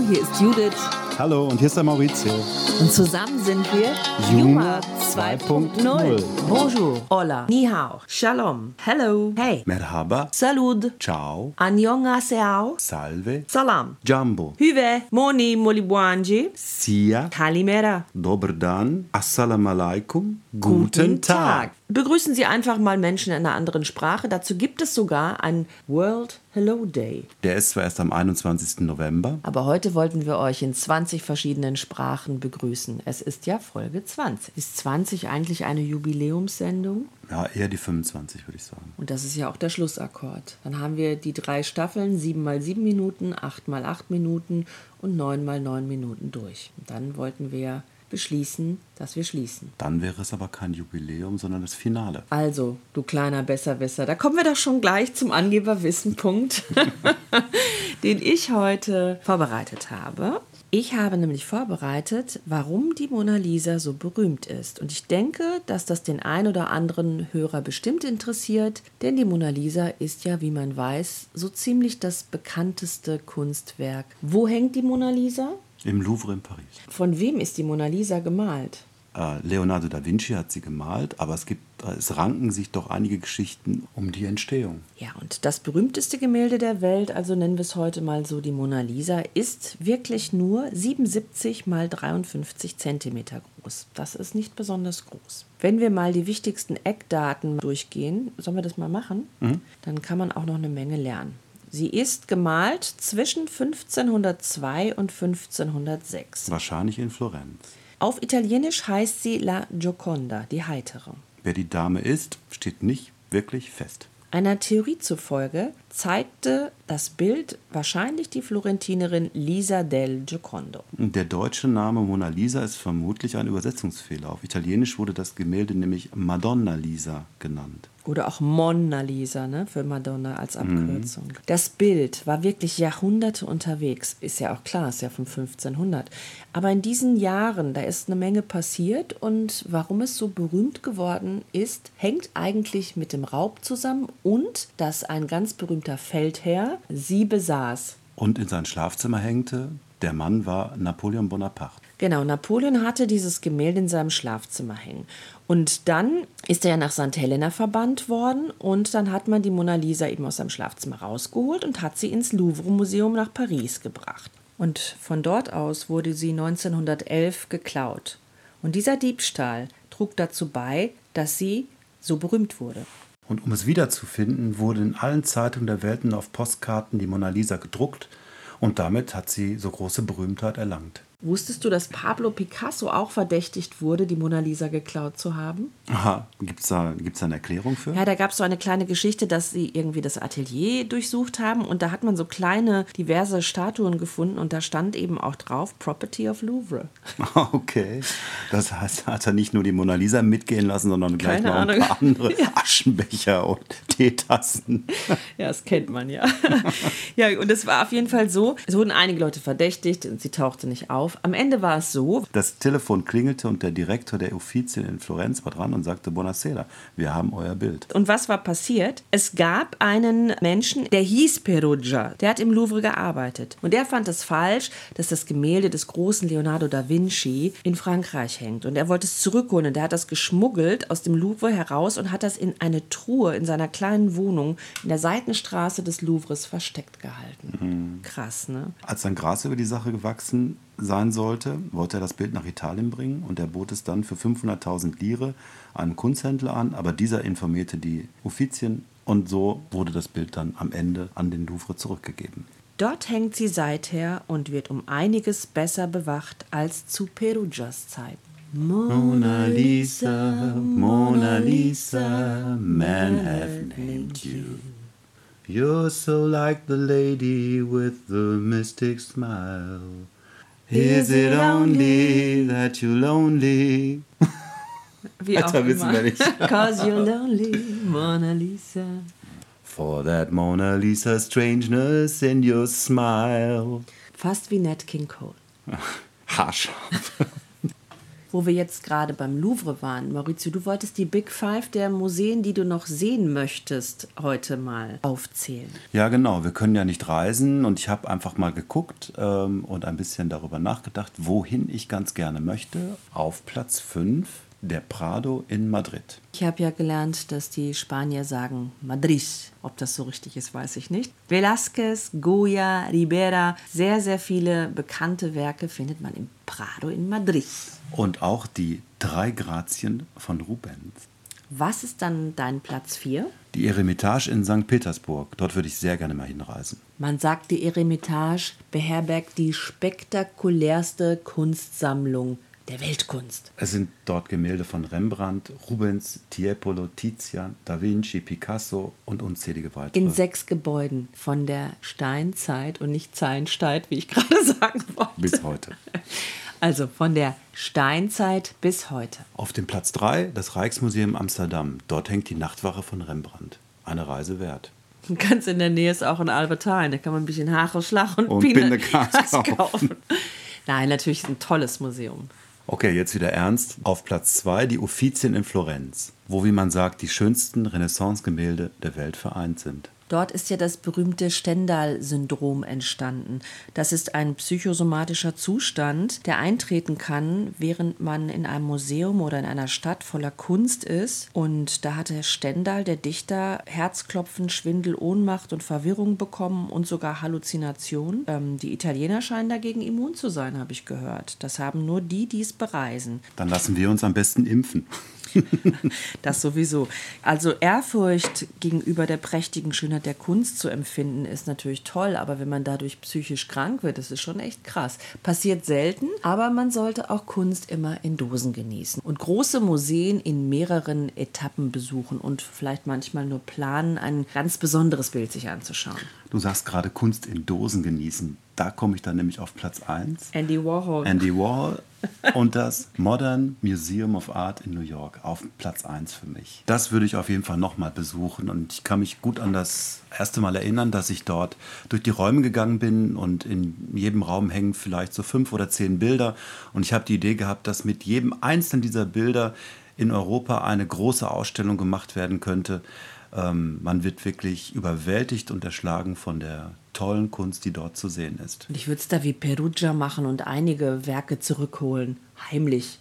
Hallo, hier ist Judith. Hallo, und hier ist der Maurizio. Und zusammen sind wir Juma 2.0. Bonjour, hola, ni hao, shalom, hello, hey, Merhaba, salud, ciao, annyeonghaseyo, salve, salam, jumbo, hüve, moni, molibwanji, sia, kalimera. dober dan, assalamu alaikum, guten Tag. Begrüßen Sie einfach mal Menschen in einer anderen Sprache. Dazu gibt es sogar einen World Hello Day. Der ist zwar erst am 21. November, Aber heute wollten wir euch in 20 verschiedenen Sprachen begrüßen. Es ist ja Folge 20. Ist 20 eigentlich eine Jubiläumssendung? ja, eher die 25, würde ich sagen. Und das ist ja auch der Schlussakkord. Dann haben wir die drei Staffeln, 7 mal 7 Minuten, 8 mal 8 Minuten und 9 mal 9 Minuten durch. Und dann wollten wir beschließen, dass wir schließen. Dann wäre es aber kein Jubiläum, sondern das Finale. Also, du kleiner Besserwisser, da kommen wir doch schon gleich zum Angeberwissen-Punkt, den ich heute vorbereitet habe. Ich habe nämlich vorbereitet, warum die Mona Lisa so berühmt ist. Und ich denke, dass das den ein oder anderen Hörer bestimmt interessiert, denn die Mona Lisa ist ja, wie man weiß, so ziemlich das bekannteste Kunstwerk. Wo hängt die Mona Lisa? Im Louvre in Paris. Von wem ist die Mona Lisa gemalt? Äh, Leonardo da Vinci hat sie gemalt, aber es gibt, äh, es ranken sich doch einige Geschichten um die Entstehung. Ja, und das berühmteste Gemälde der Welt, also nennen wir es heute mal so die Mona Lisa, ist wirklich nur 77 mal 53 Zentimeter groß. Das ist nicht besonders groß. Wenn wir mal die wichtigsten Eckdaten durchgehen, sollen wir das mal machen? Dann kann man auch noch eine Menge lernen. Sie ist gemalt zwischen 1502 und 1506. Wahrscheinlich in Florenz. Auf Italienisch heißt sie La Gioconda, die Heitere. Wer die Dame ist, steht nicht wirklich fest. Einer Theorie zufolge zeigte das Bild wahrscheinlich die Florentinerin Lisa del Giocondo. Der deutsche Name Mona Lisa ist vermutlich ein Übersetzungsfehler. Auf Italienisch wurde das Gemälde nämlich Madonna Lisa genannt. Oder auch Monna Lisa, ne, für Madonna als Abkürzung. Das Bild war wirklich Jahrhunderte unterwegs. Ist ja auch klar, ist ja von 1500. Aber in diesen Jahren, da ist eine Menge passiert und warum es so berühmt geworden ist, hängt eigentlich mit dem Raub zusammen und dass ein ganz berühmter Feldherr sie besaß. Und in sein Schlafzimmer hängte, der Mann war Napoleon Bonaparte. Genau, Napoleon hatte dieses Gemälde in seinem Schlafzimmer hängen. Und dann ist er ja nach St. Helena verbannt worden und dann hat man die Mona Lisa eben aus seinem Schlafzimmer rausgeholt und hat sie ins Louvre-Museum nach Paris gebracht. Und von dort aus wurde sie 1911 geklaut. Und dieser Diebstahl trug dazu bei, dass sie so berühmt wurde. Und um es wiederzufinden, wurde in allen Zeitungen der Welt und auf Postkarten die Mona Lisa gedruckt und damit hat sie so große Berühmtheit erlangt. Wusstest du, dass Pablo Picasso auch verdächtigt wurde, die Mona Lisa geklaut zu haben? Aha, gibt es da, gibt's da eine Erklärung für? Ja, da gab es so eine kleine Geschichte, dass sie irgendwie das Atelier durchsucht haben und da hat man so kleine, diverse Statuen gefunden und da stand eben auch drauf Property of Louvre. Okay, das heißt, er hat er nicht nur die Mona Lisa mitgehen lassen, sondern gleich Keine noch ein Ahnung. paar andere Aschenbecher und Teetassen. Ja, das kennt man ja. ja, und es war auf jeden Fall so, es wurden einige Leute verdächtigt und sie tauchte nicht auf. Am Ende war es so, Das Telefon klingelte und der Direktor der Uffizien in Florenz war dran und sagte, Buonasera, wir haben euer Bild. Und was war passiert? Es gab einen Menschen, der hieß Perugia. Der hat im Louvre gearbeitet. Und der fand es falsch, dass das Gemälde des großen Leonardo da Vinci in Frankreich hängt. Und er wollte es zurückholen. Und er hat das geschmuggelt aus dem Louvre heraus und hat das in eine Truhe in seiner kleinen Wohnung in der Seitenstraße des Louvres versteckt gehalten. Krass, ne? Als dann Gras über die Sache gewachsen sein sollte, wollte er das Bild nach Italien bringen und er bot es dann für 500.000 Lire einem Kunsthändler an, aber dieser informierte die Uffizien und so wurde das Bild dann am Ende an den Louvre zurückgegeben. Dort hängt sie seither und wird um einiges besser bewacht als zu Perugias Zeit. Mona Lisa, Mona Lisa, men have named you. You're so like the lady with the mystic smile. Is it only that you're lonely? Wie Weiter auch wissen wir nicht. Cause you're lonely, Mona Lisa. For that Mona Lisa strangeness in your smile. Fast wie Nat King Cole. Haarscharf. Wo wir jetzt gerade beim Louvre waren. Maurizio, du wolltest die Big Five der Museen, die du noch sehen möchtest, heute mal aufzählen. Ja, genau. Wir können ja nicht reisen und ich habe einfach mal geguckt ähm, und ein bisschen darüber nachgedacht, wohin ich ganz gerne möchte. Auf Platz 5 der Prado in Madrid. Ich habe ja gelernt, dass die Spanier sagen Madrid. Ob das so richtig ist, weiß ich nicht. Velázquez, Goya, Ribera, sehr, sehr viele bekannte Werke findet man im Prado in Madrid. Und auch die drei Grazien von Rubens. Was ist dann dein Platz 4? Die Eremitage in St. Petersburg. Dort würde ich sehr gerne mal hinreisen. Man sagt, die Eremitage beherbergt die spektakulärste Kunstsammlung der Weltkunst. Es sind dort Gemälde von Rembrandt, Rubens, Tiepolo, Tizian, Da Vinci, Picasso und unzählige weitere. In sechs Gebäuden von der Steinzeit und nicht Zeilenstein, wie ich gerade sagen wollte. Bis heute. Also von der Steinzeit bis heute. Auf dem Platz 3 das Rijksmuseum Amsterdam. Dort hängt die Nachtwache von Rembrandt. Eine Reise wert. Ganz in der Nähe ist auch ein Albertine. Da kann man ein bisschen Haarschlag und, Und Biene- Bindegas das kaufen. Nein, natürlich ist ein tolles Museum. Okay, jetzt wieder ernst. Auf Platz 2 die Uffizien in Florenz, wo, wie man sagt, die schönsten Renaissance-Gemälde der Welt vereint sind. Dort ist ja das berühmte Stendhal-Syndrom entstanden. Das ist ein psychosomatischer Zustand, der eintreten kann, während man in einem Museum oder in einer Stadt voller Kunst ist. Und da hatte Stendhal, der Dichter, Herzklopfen, Schwindel, Ohnmacht und Verwirrung bekommen und sogar Halluzination. Ähm, die Italiener scheinen dagegen immun zu sein, habe ich gehört. Das haben nur die, die es bereisen. Dann lassen wir uns am besten impfen. Das sowieso. Also Ehrfurcht gegenüber der prächtigen Schönheit der Kunst zu empfinden, ist natürlich toll, aber wenn man dadurch psychisch krank wird, das ist schon echt krass. Passiert selten, aber man sollte auch Kunst immer in Dosen genießen und große Museen in mehreren Etappen besuchen und vielleicht manchmal nur planen, ein ganz besonderes Bild sich anzuschauen. Du sagst gerade Kunst in Dosen genießen. Da komme ich dann nämlich auf Platz 1. Andy Warhol. Andy Warhol und das Modern Museum of Art in New York auf Platz 1 für mich. Das würde ich auf jeden Fall nochmal besuchen und ich kann mich gut an das erste Mal erinnern, dass ich dort durch die Räume gegangen bin und in jedem Raum hängen vielleicht so fünf oder zehn Bilder und ich habe die Idee gehabt, dass mit jedem einzelnen dieser Bilder in Europa eine große Ausstellung gemacht werden könnte. Ähm, man wird wirklich überwältigt und erschlagen von der tollen Kunst, die dort zu sehen ist. Und ich würde es da wie Perugia machen und einige Werke zurückholen. Heimlich.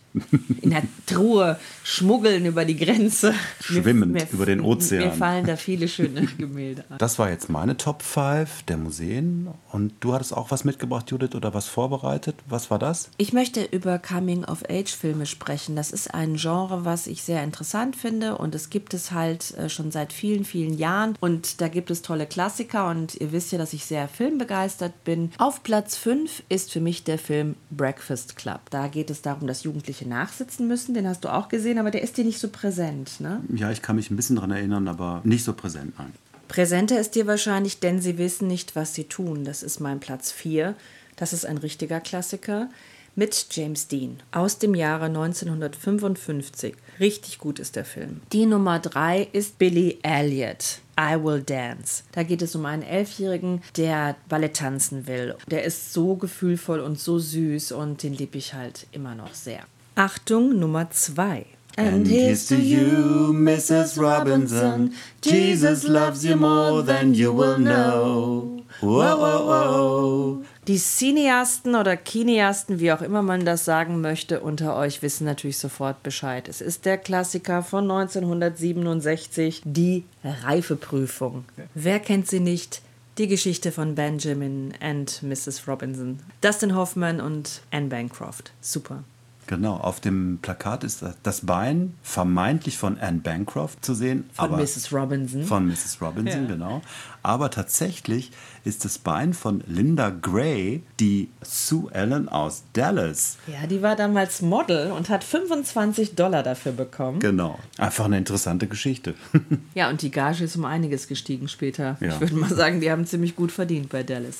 In der Truhe schmuggeln über die Grenze. Schwimmend über den Ozean. Mir fallen da viele schöne Gemälde an. Das war jetzt meine Top 5 der Museen. Und du hattest auch was mitgebracht, Judith, oder was vorbereitet? Was war das? Ich möchte über Coming-of-Age-Filme sprechen. Das ist ein Genre, was ich sehr interessant finde. Und es gibt es halt äh, schon seit vielen, vielen Jahren. Und da gibt es tolle Klassiker. Und ihr wisst ja, dass ich sehr filmbegeistert bin. Auf Platz 5 ist für mich der Film Breakfast Club. Da geht es darum, dass Jugendliche nachsitzen müssen. Den hast du auch gesehen, aber der ist dir nicht so präsent, ne? Ja, ich kann mich ein bisschen daran erinnern, aber nicht so präsent, nein. Präsenter ist dir wahrscheinlich, denn sie wissen nicht, was sie tun. Das ist mein Platz 4. Das ist ein richtiger Klassiker mit James Dean aus dem Jahre 1955. Richtig gut ist der Film. Die Nummer 3 ist Billy Elliot. I Will Dance. Da geht es um einen Elfjährigen, der Ballett tanzen will. Der ist so gefühlvoll und so süß und den liebe ich halt immer noch sehr. Achtung, Nummer 2. And here's to you, Mrs. Robinson. Jesus loves you more than you will know. Whoa, whoa, whoa. Die Cineasten oder Kineasten, wie auch immer man das sagen möchte, unter euch wissen natürlich sofort Bescheid. Es ist der Klassiker von 1967, die Reifeprüfung. Wer kennt sie nicht? Die Geschichte von Benjamin and Mrs. Robinson. Dustin Hoffman und Anne Bancroft. Super. Genau, auf dem Plakat ist das Bein vermeintlich von Anne Bancroft zu sehen. Von aber Mrs. Robinson. Von Mrs. Robinson, Ja. genau. Aber tatsächlich ist das Bein von Linda Gray, die Sue Ellen aus Dallas. Ja, die war damals Model und hat 25 Dollar dafür bekommen. Genau. Einfach eine interessante Geschichte. Ja, und die Gage ist um einiges gestiegen später. Ja. Ich würde mal sagen, die haben ziemlich gut verdient bei Dallas.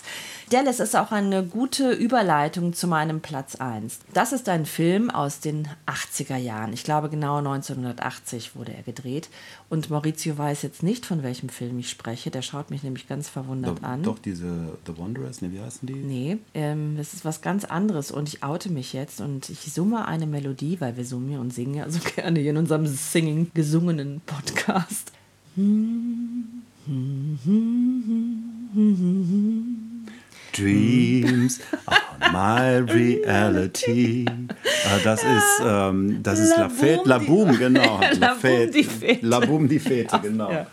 Dallas ist auch eine gute Überleitung zu meinem Platz 1. Das ist ein Film, Film aus den 80er Jahren. Ich glaube, genau 1980 wurde er gedreht. Und Maurizio weiß jetzt nicht, von welchem Film ich spreche. Der schaut mich nämlich ganz verwundert Doch, an. doch diese The Wanderers, ne, wie heißen die? Nee, ähm, das ist was ganz anderes und ich oute mich jetzt und ich summe eine Melodie, weil wir summen und singen ja so gerne hier in unserem Singing gesungenen Podcast. Dreams are my reality. Äh, Das ist, ähm, das ist La La Fête, La Boum, Boum, genau. La Boum, die Fete. La Boum, die Fete, genau. Ja.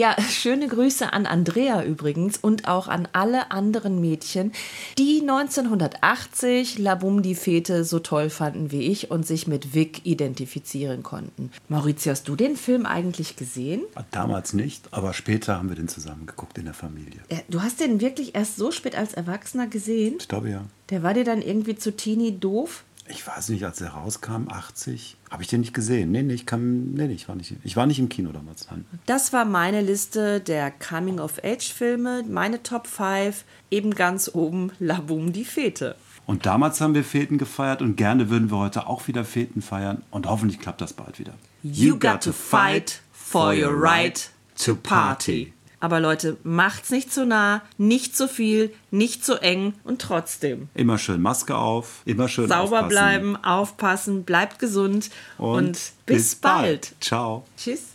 Ja, schöne Grüße an Andrea übrigens und auch an alle anderen Mädchen, die 1980 La Boum die Fete so toll fanden wie ich und sich mit Vic identifizieren konnten. Maurizio, hast du den Film eigentlich gesehen? Damals nicht, aber später haben wir den zusammen geguckt in der Familie. Äh, Du hast den wirklich erst so spät als Erwachsener gesehen? Ich glaube ja. Der war dir dann irgendwie zu teeny doof? Ich weiß nicht, als er rauskam, 80, habe ich den nicht gesehen. Nee, nee, ich, kam, nee, nee, ich, war nicht, ich war nicht im Kino damals. Nein. Das war meine Liste der Coming-of-Age-Filme, meine Top 5, eben ganz oben La Boum die Fete. Und damals haben wir Feten gefeiert und gerne würden wir heute auch wieder Feten feiern und hoffentlich klappt das bald wieder. You got to fight for your right to party. Aber Leute, macht's nicht zu nah, nicht zu viel, nicht zu eng und trotzdem. Immer schön Maske auf, immer schön Sauber aufpassen. bleiben, aufpassen, bleibt gesund und, bis bald. Ciao. Tschüss.